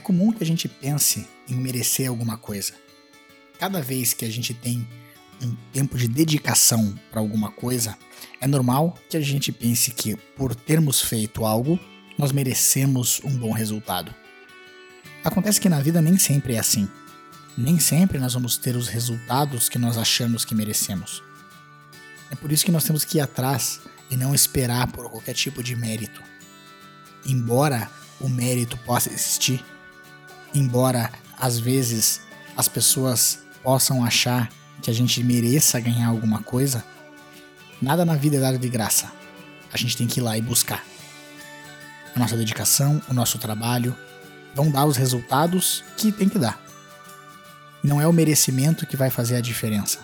comum que a gente pense em merecer alguma coisa. Cada vez que a gente tem um tempo de dedicação para alguma coisa, é normal que a gente pense que, por termos feito algo, nós merecemos um bom resultado. Acontece que na vida nem sempre é assim. Nem sempre nós vamos ter os resultados que nós achamos que merecemos. É por isso que nós temos que ir atrás e não esperar por qualquer tipo de mérito. Embora o mérito possa existir, embora às vezes as pessoas possam achar que a gente mereça ganhar alguma coisa, nada na vida é dado de graça. A gente tem que ir lá e buscar. A nossa dedicação, o nosso trabalho vão dar os resultados que tem que dar. Não é o merecimento que vai fazer a diferença.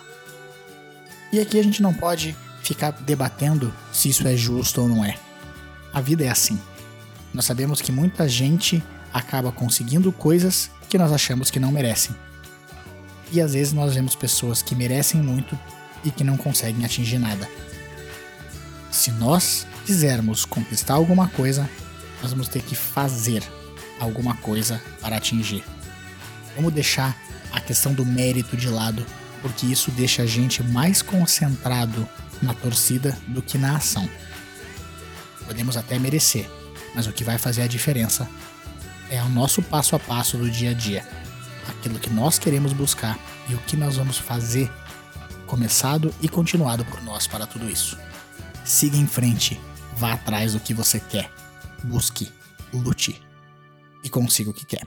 E aqui a gente não pode ficar debatendo se isso é justo ou não é. A vida é assim. Nós sabemos que muita gente acaba conseguindo coisas que nós achamos que não merecem. E às vezes nós vemos pessoas que merecem muito e que não conseguem atingir nada. Se nós quisermos conquistar alguma coisa, nós vamos ter que fazer alguma coisa para atingir. Vamos deixar a questão do mérito de lado, porque isso deixa a gente mais concentrado na torcida do que na ação. Podemos até merecer, mas o que vai fazer a diferença é o nosso passo a passo do dia a dia aquilo que nós queremos buscar e o que nós vamos fazer, começado e continuado por nós para tudo isso. Siga em frente, vá atrás do que você quer, busque, lute e consiga o que quer.